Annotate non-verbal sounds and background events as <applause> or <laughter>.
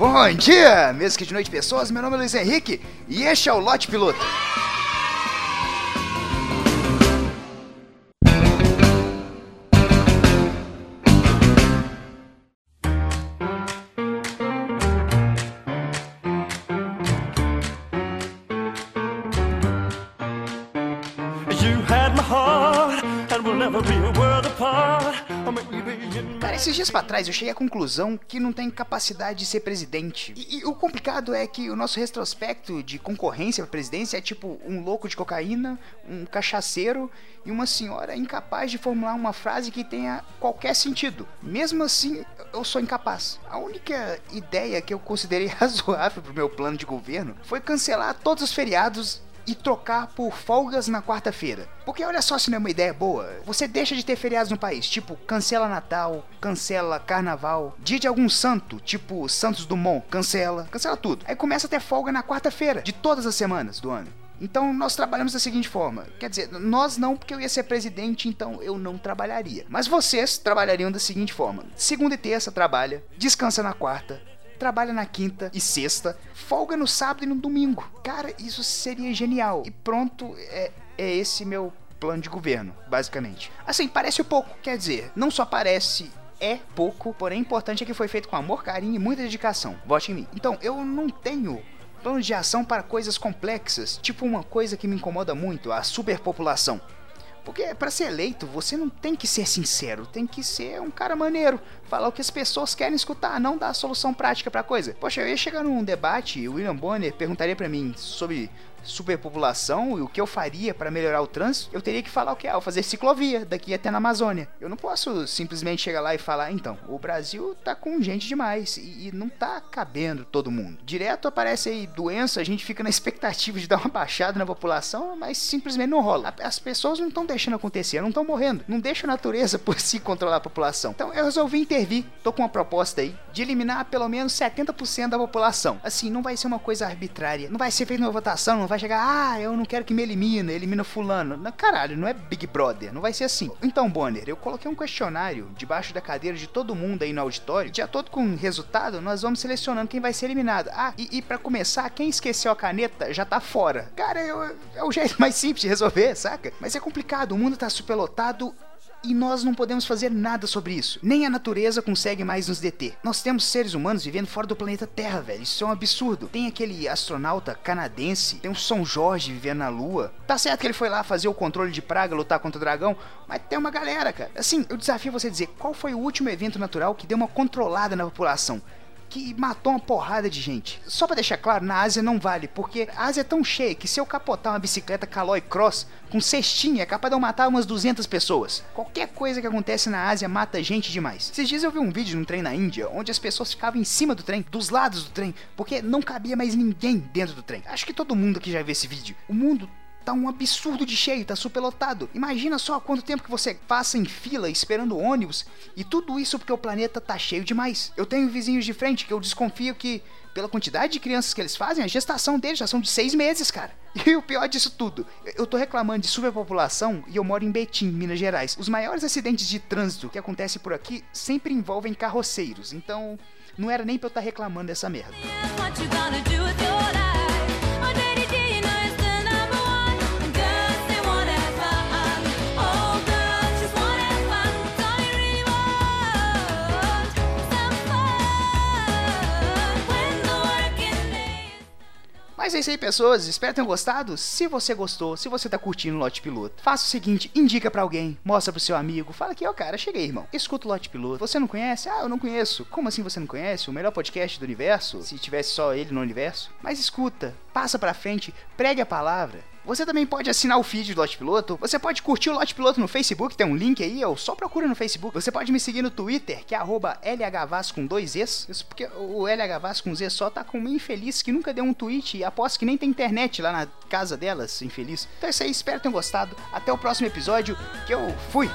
Bom dia, mesmo que de noite pessoas, meu nome é Luiz Henrique e este é o Lote Piloto. You had my heart, and we'll never be a world esses dias pra trás eu cheguei à conclusão que não tem capacidade de ser presidente. E, e o complicado é que o nosso retrospecto de concorrência pra presidência é tipo um louco de cocaína, um cachaceiro e uma senhora incapaz de formular uma frase que tenha qualquer sentido. Mesmo assim, eu sou incapaz. A única ideia que eu considerei <laughs> razoável pro meu plano de governo foi cancelar todos os feriados e trocar por folgas na quarta-feira. Porque olha só se não é uma ideia boa. Você deixa de ter feriados no país, tipo cancela Natal, cancela Carnaval, dia de algum santo, tipo Santos Dumont, cancela, cancela tudo. Aí começa a ter folga na quarta-feira de todas as semanas do ano. Então nós trabalhamos da seguinte forma. Quer dizer, nós não, porque eu ia ser presidente, então eu não trabalharia. Mas vocês trabalhariam da seguinte forma: segunda e terça trabalha, descansa na quarta, trabalha na quinta e sexta, folga no sábado e no domingo. Cara, isso seria genial. E pronto, é, é esse meu plano de governo, basicamente. Assim, parece pouco, quer dizer, não só parece. É pouco, porém importante é que foi feito com amor, carinho e muita dedicação. Vote em mim. Então, eu não tenho plano de ação para coisas complexas, tipo uma coisa que me incomoda muito, a superpopulação. Porque para ser eleito, você não tem que ser sincero, tem que ser um cara maneiro, falar o que as pessoas querem escutar, não dar a solução prática pra coisa. Poxa, eu ia chegar num debate e o William Bonner perguntaria para mim sobre superpopulação e o que eu faria para melhorar o trânsito, eu teria que falar o que é, eu fazer ciclovia daqui até na Amazônia. Eu não posso simplesmente chegar lá e falar, então, o Brasil tá com gente demais e, e não tá cabendo todo mundo. Direto aparece aí doença, a gente fica na expectativa de dar uma baixada na população, mas simplesmente não rola. As pessoas não estão deixando acontecer, não estão morrendo. Não deixa a natureza por si controlar a população. Então eu resolvi intervir, tô com uma proposta aí de eliminar pelo menos 70% da população. Assim, não vai ser uma coisa arbitrária, não vai ser feita uma votação, não vai chegar, ah, eu não quero que me elimine, elimina fulano. Não, caralho, não é Big Brother, não vai ser assim. Então, Bonner, eu coloquei um questionário debaixo da cadeira de todo mundo aí no auditório. De acordo com resultado, nós vamos selecionando quem vai ser eliminado. Ah, e, e para começar, quem esqueceu a caneta já tá fora. Cara, eu- é o jeito mais simples de resolver, saca? Mas é complicado, o mundo tá superlotado e nós não podemos fazer nada sobre isso. Nem a natureza consegue mais nos deter. Nós temos seres humanos vivendo fora do planeta Terra, velho. Isso é um absurdo. Tem aquele astronauta canadense, tem o São Jorge vivendo na Lua. Tá certo que ele foi lá fazer o controle de praga, lutar contra o dragão, mas tem uma galera, cara. Assim, eu desafio você a dizer qual foi o último evento natural que deu uma controlada na população que matou uma porrada de gente. Só pra deixar claro, na Ásia não vale, porque a Ásia é tão cheia que se eu capotar uma bicicleta Caloi Cross com cestinha, é capaz de eu matar umas 200 pessoas. Qualquer coisa que acontece na Ásia mata gente demais. Esses dias eu vi um vídeo num trem na Índia, onde as pessoas ficavam em cima do trem, dos lados do trem, porque não cabia mais ninguém dentro do trem. Acho que todo mundo aqui já viu esse vídeo. O mundo Tá um absurdo de cheio, tá superlotado. Imagina só quanto tempo que você passa em fila esperando ônibus e tudo isso porque o planeta tá cheio demais. Eu tenho vizinhos de frente que eu desconfio que, pela quantidade de crianças que eles fazem, a gestação deles já são de seis meses, cara. <laughs> E o pior disso tudo, eu tô reclamando de superpopulação e eu moro em Betim, Minas Gerais. Os maiores acidentes de trânsito que acontecem por aqui sempre envolvem carroceiros, então não era nem pra eu estar reclamando dessa merda. What Mas é isso aí, pessoas. Espero que tenham gostado. Se você gostou, se você tá curtindo o Lote Piloto, faça o seguinte: indica pra alguém, mostra pro seu amigo, fala que, ó, cara, cheguei, irmão. Escuta o Lote Piloto. Você não conhece? Ah, eu não conheço. Como assim você não conhece? O melhor podcast do universo? Se tivesse só ele no universo? Mas escuta, passa pra frente, pregue a palavra. Você também pode assinar o feed do Lote Piloto. Você pode curtir o Lote Piloto no Facebook, tem um link aí, ou só procura no Facebook. Você pode me seguir no Twitter, que é LHVAS com dois Es. Isso porque o LHVAS com Z só tá com uma infeliz que nunca deu um tweet e aposto que nem tem internet lá na casa delas, infeliz. Então é isso aí, espero que tenham gostado. Até o próximo episódio, que eu fui!